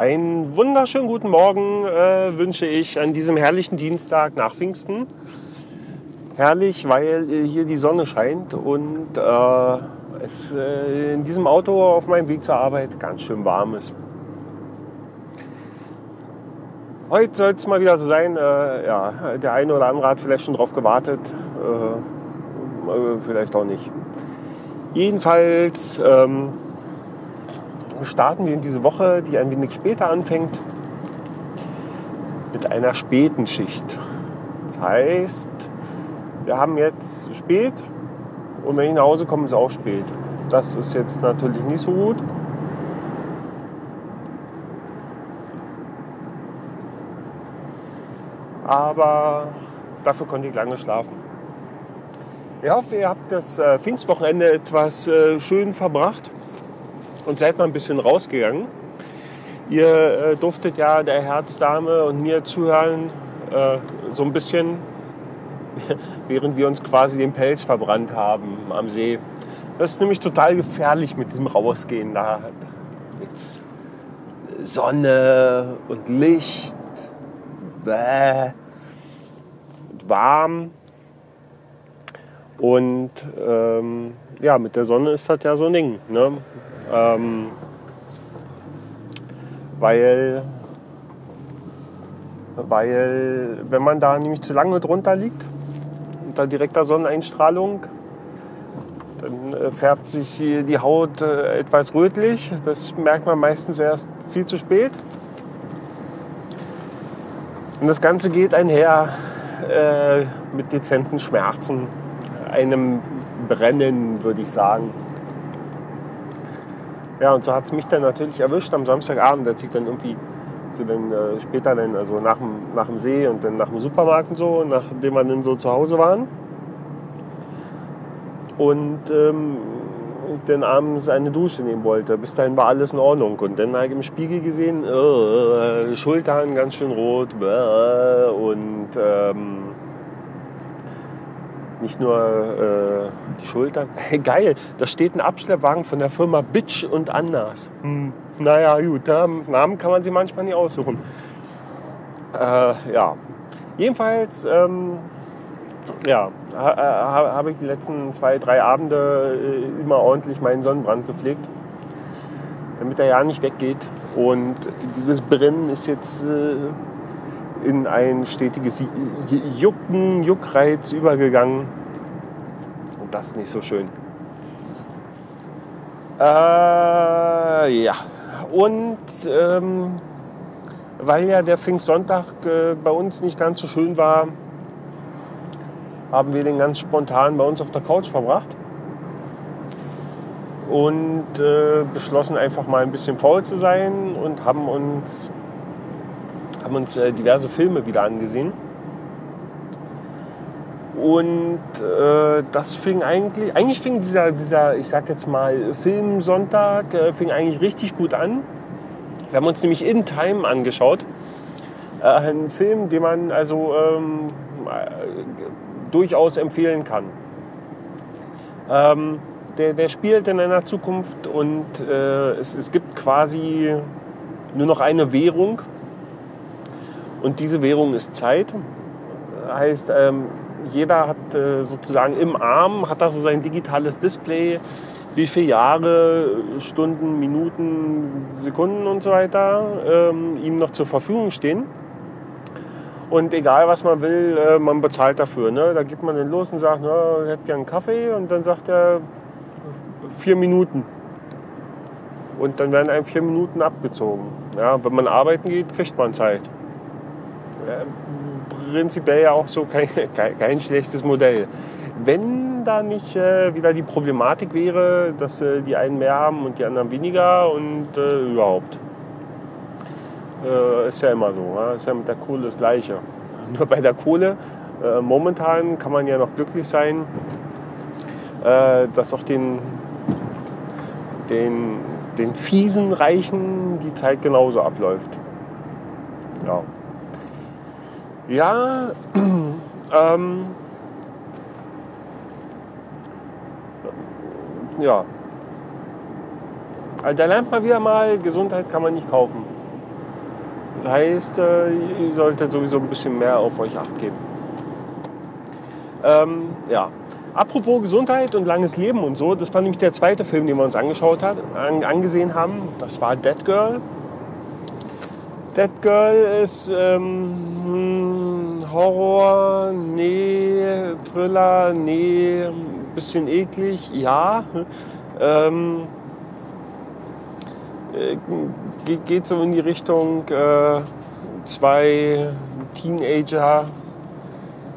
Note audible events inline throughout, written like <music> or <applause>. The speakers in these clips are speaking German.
Einen wunderschönen guten Morgen äh, wünsche ich an diesem herrlichen Dienstag nach Pfingsten. Herrlich, weil äh, hier die Sonne scheint und äh, es äh, in diesem Auto auf meinem Weg zur Arbeit ganz schön warm ist. Heute soll es mal wieder so sein, äh, ja, der eine oder andere hat vielleicht schon drauf gewartet, äh, vielleicht auch nicht. Jedenfalls ähm, starten wir in diese Woche, die ein wenig später anfängt, mit einer späten Schicht. Das heißt, wir haben jetzt spät und wenn ich nach Hause komme, ist auch spät. Das ist jetzt natürlich nicht so gut. Aber dafür konnte ich lange schlafen. Ich hoffe, ihr habt das äh, Pfingstwochenende etwas äh, schön verbracht und seid mal ein bisschen rausgegangen. Ihr äh, durftet ja der Herzdame und mir zuhören, äh, so ein bisschen, <laughs> während wir uns quasi den Pelz verbrannt haben am See. Das ist nämlich total gefährlich mit diesem Rausgehen da. Mit Sonne und Licht, bäh, und warm. Und ähm, ja, mit der Sonne ist das ja so ein Ding. Ne? Ähm, weil, weil, wenn man da nämlich zu lange drunter liegt, unter direkter Sonneneinstrahlung, dann äh, färbt sich die Haut äh, etwas rötlich. Das merkt man meistens erst viel zu spät. Und das Ganze geht einher äh, mit dezenten Schmerzen, einem Brennen, würde ich sagen. Ja, und so hat es mich dann natürlich erwischt am Samstagabend, als ich dann irgendwie so dann, äh, später dann, also nach dem, nach dem See und dann nach dem Supermarkt und so, nachdem wir dann so zu Hause waren. Und ähm, ich dann abends eine Dusche nehmen wollte. Bis dahin war alles in Ordnung. Und dann habe ich im Spiegel gesehen, äh, Schultern ganz schön rot äh, und ähm, nicht nur äh, die Schultern. Hey, <laughs> geil, da steht ein Abschleppwagen von der Firma Bitch und Anders. Hm. Naja, gut, Namen kann man sich manchmal nicht aussuchen. Äh, ja, jedenfalls ähm, ja, ha, ha, habe ich die letzten zwei, drei Abende äh, immer ordentlich meinen Sonnenbrand gepflegt, damit er ja nicht weggeht. Und dieses Brennen ist jetzt äh, in ein stetiges Jucken, Juckreiz übergegangen. Und das nicht so schön. Äh, ja, und ähm, weil ja der Pfingstsonntag äh, bei uns nicht ganz so schön war, haben wir den ganz spontan bei uns auf der Couch verbracht und äh, beschlossen einfach mal ein bisschen faul zu sein und haben uns, haben uns äh, diverse Filme wieder angesehen. Und äh, das fing eigentlich, eigentlich fing dieser, dieser, ich sag jetzt mal, Filmsonntag, äh, fing eigentlich richtig gut an. Wir haben uns nämlich In Time angeschaut. Äh, ein Film, den man also ähm, durchaus empfehlen kann. Ähm, der, der, spielt in einer Zukunft und äh, es, es gibt quasi nur noch eine Währung und diese Währung ist Zeit. Heißt, ähm, jeder hat äh, sozusagen im Arm, hat da so sein digitales Display, wie viele Jahre, Stunden, Minuten, Sekunden und so weiter ähm, ihm noch zur Verfügung stehen. Und egal was man will, äh, man bezahlt dafür. Ne? Da gibt man den los und sagt, ich hätte gerne einen Kaffee. Und dann sagt er vier Minuten. Und dann werden einem vier Minuten abgezogen. Ja, wenn man arbeiten geht, kriegt man Zeit. Prinzipiell ja auch so kein, <laughs> kein, kein, schlechtes Modell. Wenn da nicht äh, wieder die Problematik wäre, dass äh, die einen mehr haben und die anderen weniger und äh, überhaupt. Äh, ist ja immer so. Ja? Ist ja mit der Kohle das Gleiche. <laughs> Nur bei der Kohle, äh, momentan kann man ja noch glücklich sein, äh, dass auch den, den, den fiesen Reichen die Zeit genauso abläuft. Ja. Ja, <clears throat> ähm, ja. Also da lernt man wieder mal, Gesundheit kann man nicht kaufen. Das heißt, äh, ihr solltet sowieso ein bisschen mehr auf euch acht geben. Ähm, ja. Apropos Gesundheit und langes Leben und so, das war nämlich der zweite Film, den wir uns angeschaut hat, an, angesehen haben. Das war Dead Girl. Dead Girl ist ähm, Horror, nee, Thriller, nee, bisschen eklig, ja. Ähm, äh, geht, geht so in die Richtung, äh, zwei Teenager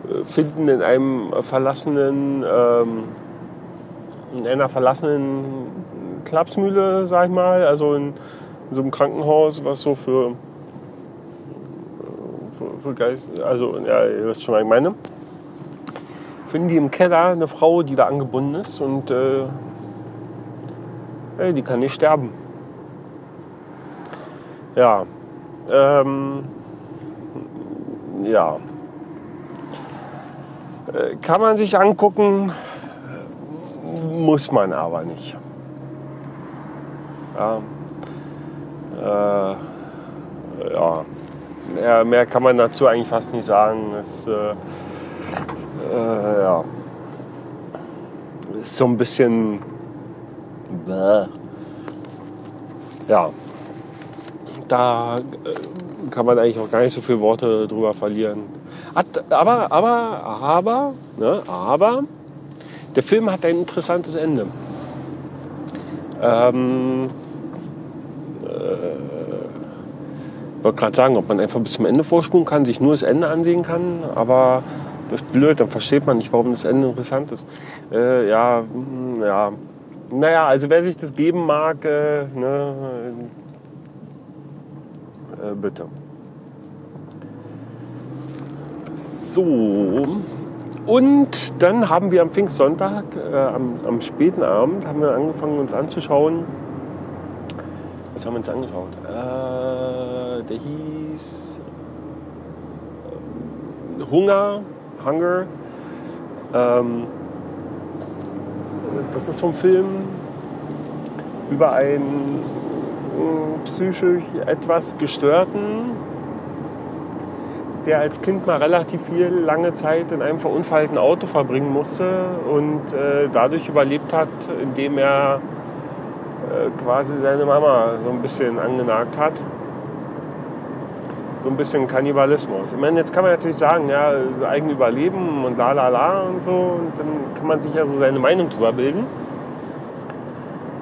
äh, finden in einem verlassenen, ähm, in einer verlassenen Klapsmühle, sag ich mal, also in, in so einem Krankenhaus, was so für, Geist, also ja, ihr wisst schon, was ich meine. Finden die im Keller eine Frau, die da angebunden ist und äh, die kann nicht sterben. Ja. Ähm, ja. Äh, kann man sich angucken, muss man aber nicht. Ja. Äh, ja. Mehr, mehr, kann man dazu eigentlich fast nicht sagen. Es, äh, äh, ja. ist so ein bisschen. Bäh. Ja da äh, kann man eigentlich auch gar nicht so viele Worte drüber verlieren. Hat, aber, aber, aber, ne, aber, der Film hat ein interessantes Ende. Ähm, äh, wollte gerade sagen, ob man einfach bis zum Ende vorspulen kann, sich nur das Ende ansehen kann, aber das ist blöd, dann versteht man nicht, warum das Ende interessant ist. Äh, ja, hm, ja. Naja, also wer sich das geben mag, äh, ne, äh, bitte. So. Und dann haben wir am Pfingstsonntag, äh, am, am, späten Abend, haben wir angefangen uns anzuschauen. Was haben wir uns angeschaut? Äh, der hieß äh, Hunger, Hunger. Ähm, das ist so ein Film über einen psychisch etwas Gestörten, der als Kind mal relativ viel lange Zeit in einem verunfallten Auto verbringen musste und äh, dadurch überlebt hat, indem er äh, quasi seine Mama so ein bisschen angenagt hat. So ein bisschen Kannibalismus. Ich meine, jetzt kann man natürlich sagen, ja, eigen Überleben und la la la und so, und dann kann man sich ja so seine Meinung drüber bilden.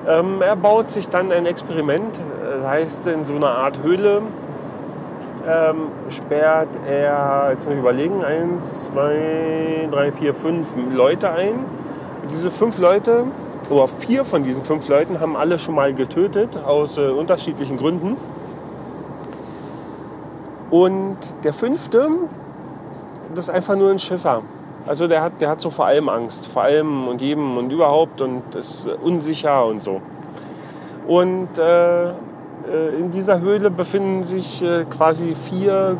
Ähm, er baut sich dann ein Experiment, das heißt in so einer Art Höhle ähm, sperrt er, jetzt muss ich überlegen, eins, zwei, drei, vier, fünf Leute ein. Diese fünf Leute, oder vier von diesen fünf Leuten, haben alle schon mal getötet, aus äh, unterschiedlichen Gründen. Und der fünfte, das ist einfach nur ein Schisser. Also der hat, der hat so vor allem Angst, vor allem und jedem und überhaupt und ist unsicher und so. Und äh, äh, in dieser Höhle befinden sich äh, quasi vier,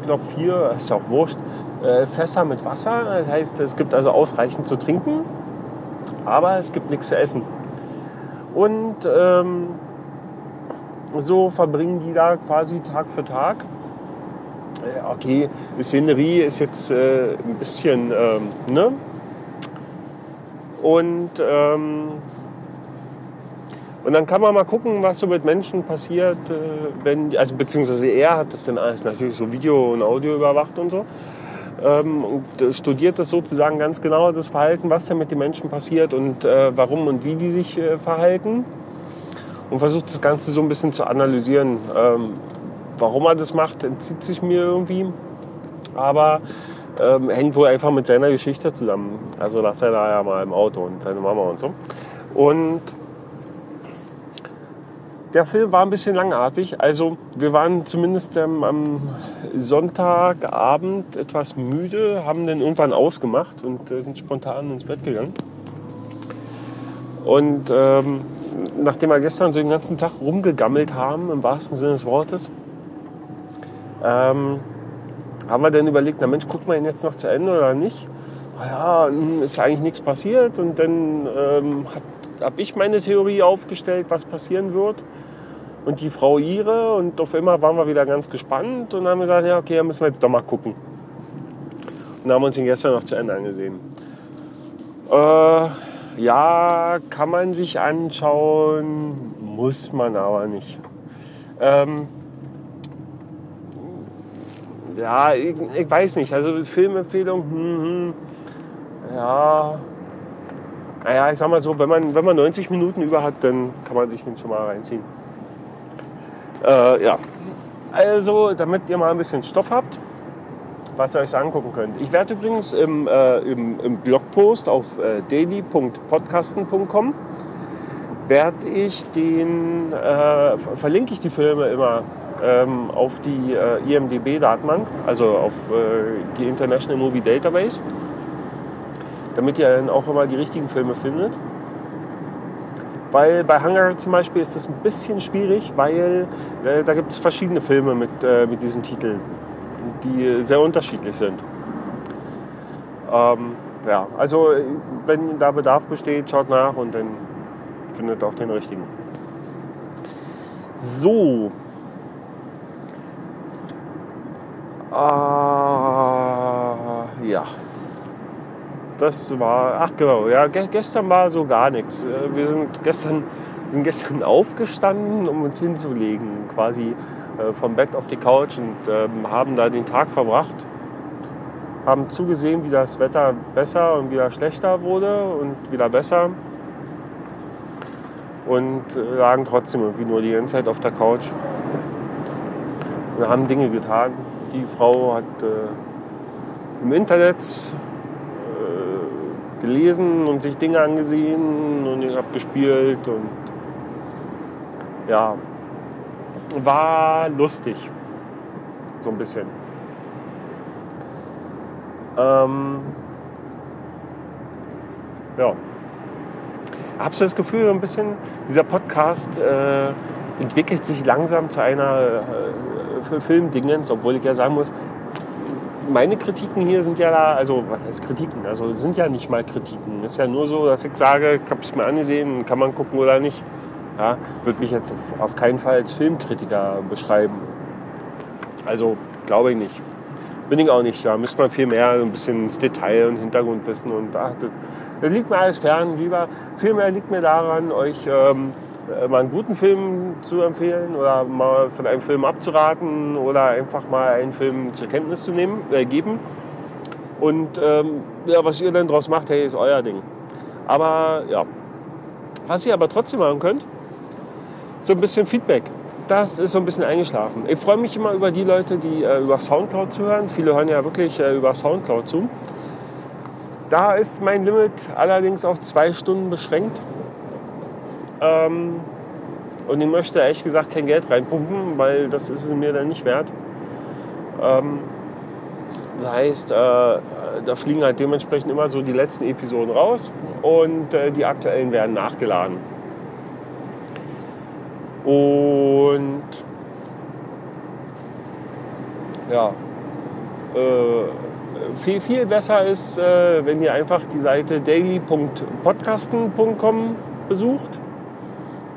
ich glaube vier, ist ja auch wurscht, äh, Fässer mit Wasser. Das heißt, es gibt also ausreichend zu trinken, aber es gibt nichts zu essen. Und ähm, so verbringen die da quasi Tag für Tag äh, okay, die Szenerie ist jetzt äh, ein bisschen, ähm, ne? Und, ähm, und dann kann man mal gucken, was so mit Menschen passiert, äh, wenn, also beziehungsweise er hat das dann alles natürlich so Video und Audio überwacht und so. Ähm, und studiert das sozusagen ganz genau, das Verhalten, was da mit den Menschen passiert und äh, warum und wie die sich äh, verhalten. Und versucht das Ganze so ein bisschen zu analysieren. Warum er das macht, entzieht sich mir irgendwie. Aber ähm, hängt wohl einfach mit seiner Geschichte zusammen. Also lasst er da ja mal im Auto und seine Mama und so. Und der Film war ein bisschen langatmig. Also wir waren zumindest ähm, am Sonntagabend etwas müde, haben den irgendwann ausgemacht und äh, sind spontan ins Bett gegangen. Und ähm, nachdem wir gestern so den ganzen Tag rumgegammelt haben, im wahrsten Sinne des Wortes, ähm, haben wir dann überlegt, na Mensch, gucken wir ihn jetzt noch zu Ende oder nicht? Ja, hm, ist eigentlich nichts passiert. Und dann ähm, habe ich meine Theorie aufgestellt, was passieren wird. und die Frau ihre. Und auf einmal waren wir wieder ganz gespannt und haben gesagt, ja, okay, dann müssen wir jetzt doch mal gucken. Und haben uns ihn gestern noch zu Ende angesehen. Äh, ja, kann man sich anschauen, muss man aber nicht. Ähm, ja, ich, ich, weiß nicht. Also Filmempfehlung, hm, hm, ja. Naja, ich sag mal so, wenn man, wenn man 90 Minuten über hat, dann kann man sich den schon mal reinziehen. Äh, ja. Also, damit ihr mal ein bisschen Stoff habt, was ihr euch angucken könnt. Ich werde übrigens im, äh, im, im, Blogpost auf äh, daily.podcasten.com werde ich den, äh, verlinke ich die Filme immer ähm, auf die äh, IMDB-Datenbank, also auf äh, die International Movie Database, damit ihr dann auch immer die richtigen Filme findet. Weil bei Hunger zum Beispiel ist das ein bisschen schwierig, weil äh, da gibt es verschiedene Filme mit, äh, mit diesem Titel, die sehr unterschiedlich sind. Ähm, ja, also wenn da Bedarf besteht, schaut nach und dann findet auch den richtigen. So. Ah, ja das war, ach genau, ja, gestern war so gar nichts. Äh, wir sind gestern, sind gestern <laughs> aufgestanden, um uns hinzulegen, quasi äh, vom Bett auf die Couch und ähm, haben da den Tag verbracht. Haben zugesehen, wie das Wetter besser und wieder schlechter wurde und wieder besser. Und äh, lagen trotzdem irgendwie nur die ganze Zeit auf der Couch. Wir haben Dinge getan. Die Frau hat äh, im Internet gelesen und sich Dinge angesehen und ich habe gespielt und ja, war lustig. So ein bisschen. Ähm, ja. Habe so das Gefühl, ein bisschen, dieser Podcast äh, entwickelt sich langsam zu einer äh, Filmdingens, obwohl ich ja sagen muss, meine Kritiken hier sind ja da, also was heißt Kritiken? Also sind ja nicht mal Kritiken. Ist ja nur so, dass ich sage, ich habe es mir angesehen, kann man gucken oder nicht. Ja, würde mich jetzt auf keinen Fall als Filmkritiker beschreiben. Also glaube ich nicht. Bin ich auch nicht. Da müsste man viel mehr ein bisschen ins Detail und Hintergrund wissen. Und ach, das, das, liegt mir alles fern. Lieber, viel mehr liegt mir daran, euch ähm, äh, mal einen guten Film zu empfehlen oder mal von einem Film abzuraten oder einfach mal einen Film zur Kenntnis zu nehmen, äh, geben. Und ähm, ja, was ihr dann daraus macht, hey, ist euer Ding. Aber ja, was ihr aber trotzdem machen könnt, so ein bisschen Feedback. Das ist so ein bisschen eingeschlafen. Ich freue mich immer über die Leute, die äh, über Soundcloud zuhören. Viele hören ja wirklich äh, über Soundcloud zu. Da ist mein Limit allerdings auf zwei Stunden beschränkt. Ähm, und ich möchte ehrlich gesagt kein Geld reinpumpen, weil das ist es mir dann nicht wert. Ähm, das heißt, äh, da fliegen halt dementsprechend immer so die letzten Episoden raus und äh, die aktuellen werden nachgeladen. Und ja, äh, viel, viel besser ist, äh, wenn ihr einfach die Seite daily.podcasten.com besucht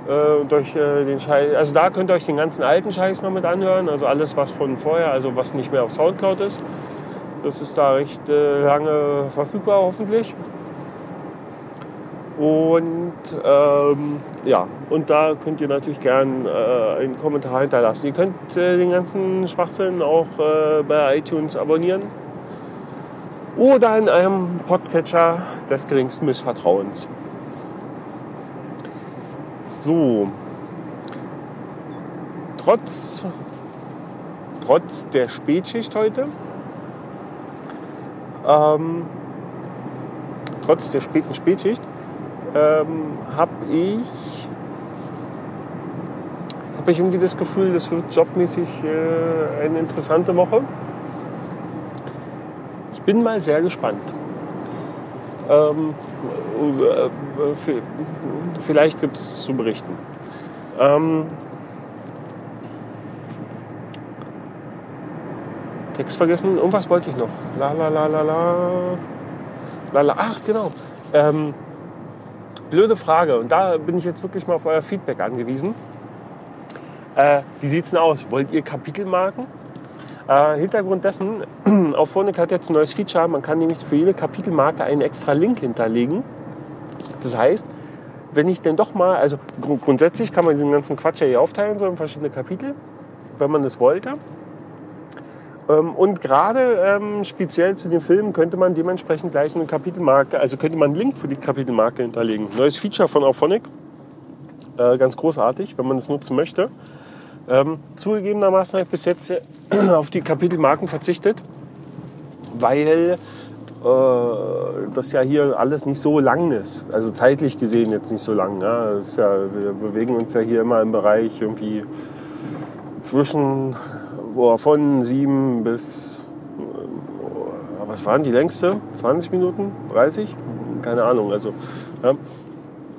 äh, euch äh, den Scheiß, also da könnt ihr euch den ganzen alten Scheiß noch mit anhören, also alles was von vorher, also was nicht mehr auf Soundcloud ist. Das ist da recht äh, lange verfügbar hoffentlich. Und ähm, ja, und da könnt ihr natürlich gern äh, einen Kommentar hinterlassen. Ihr könnt äh, den ganzen Schwachsinn auch äh, bei iTunes abonnieren oder in einem Podcatcher des geringsten Missvertrauens. So. Trotz, trotz der Spätschicht heute, ähm, trotz der späten Spätschicht, ähm, habe ich, hab ich irgendwie das Gefühl, das wird jobmäßig äh, eine interessante Woche. Ich bin mal sehr gespannt. Ähm, äh, vielleicht gibt es zu berichten. Ähm, Text vergessen. Irgendwas wollte ich noch. La la la la la. la, la. Ach, genau. Ähm, blöde Frage. Und da bin ich jetzt wirklich mal auf euer Feedback angewiesen. Äh, wie sieht's denn aus? Wollt ihr Kapitelmarken? Äh, Hintergrund dessen, <clears throat> auf Phonic hat jetzt ein neues Feature. Man kann nämlich für jede Kapitelmarke einen extra Link hinterlegen. Das heißt, wenn ich denn doch mal, also gr grundsätzlich kann man diesen ganzen Quatsch ja hier aufteilen, so in verschiedene Kapitel, wenn man das wollte. Ähm, und gerade ähm, speziell zu den Filmen könnte man dementsprechend gleich eine Kapitelmarke, also könnte man einen Link für die Kapitelmarke hinterlegen. Neues Feature von Auphonic. Äh, ganz großartig, wenn man es nutzen möchte. Ähm, zugegebenermaßen habe ich bis jetzt <clears throat> auf die Kapitelmarken verzichtet, weil äh, das ja hier alles nicht so lang ist. Also zeitlich gesehen jetzt nicht so lang. Ja. ja wir bewegen uns ja hier immer im Bereich irgendwie zwischen boah, von sieben bis, äh, was waren die längste? 20 Minuten? 30? Keine Ahnung. Also, ja,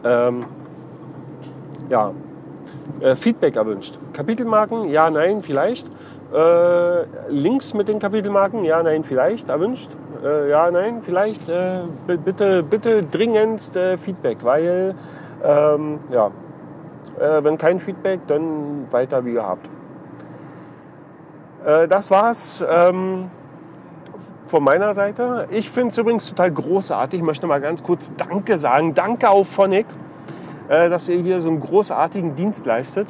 ähm, ja. Äh, Feedback erwünscht. Kapitelmarken, ja, nein, vielleicht. Äh, Links mit den Kapitelmarken, ja, nein, vielleicht erwünscht. Äh, ja, nein, vielleicht. Äh, bitte, bitte dringendst Feedback, weil, ähm, ja, äh, wenn kein Feedback, dann weiter wie gehabt. Äh, das war's ähm, von meiner Seite. Ich finde es übrigens total großartig. Ich möchte mal ganz kurz Danke sagen. Danke auf Phonic, dass ihr hier so einen großartigen Dienst leistet.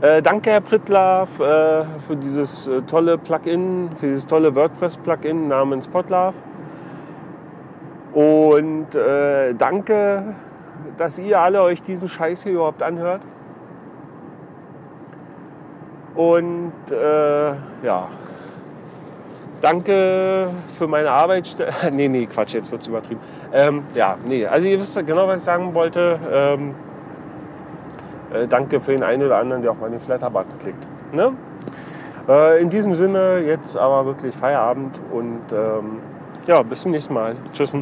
Äh, danke, Herr Prittler, äh, für dieses äh, tolle Plugin, für dieses tolle WordPress-Plugin namens Podlove. Und äh, danke, dass ihr alle euch diesen Scheiß hier überhaupt anhört. Und äh, ja, danke für meine Arbeitsstelle. <laughs> nee, nee, Quatsch, jetzt wird es übertrieben. Ähm, ja, nee, also ihr wisst genau, was ich sagen wollte. Ähm, äh, danke für den einen oder anderen, der auch mal den Flatter-Button klickt. Ne? Äh, in diesem Sinne jetzt aber wirklich Feierabend und ähm, ja, bis zum nächsten Mal. Tschüss.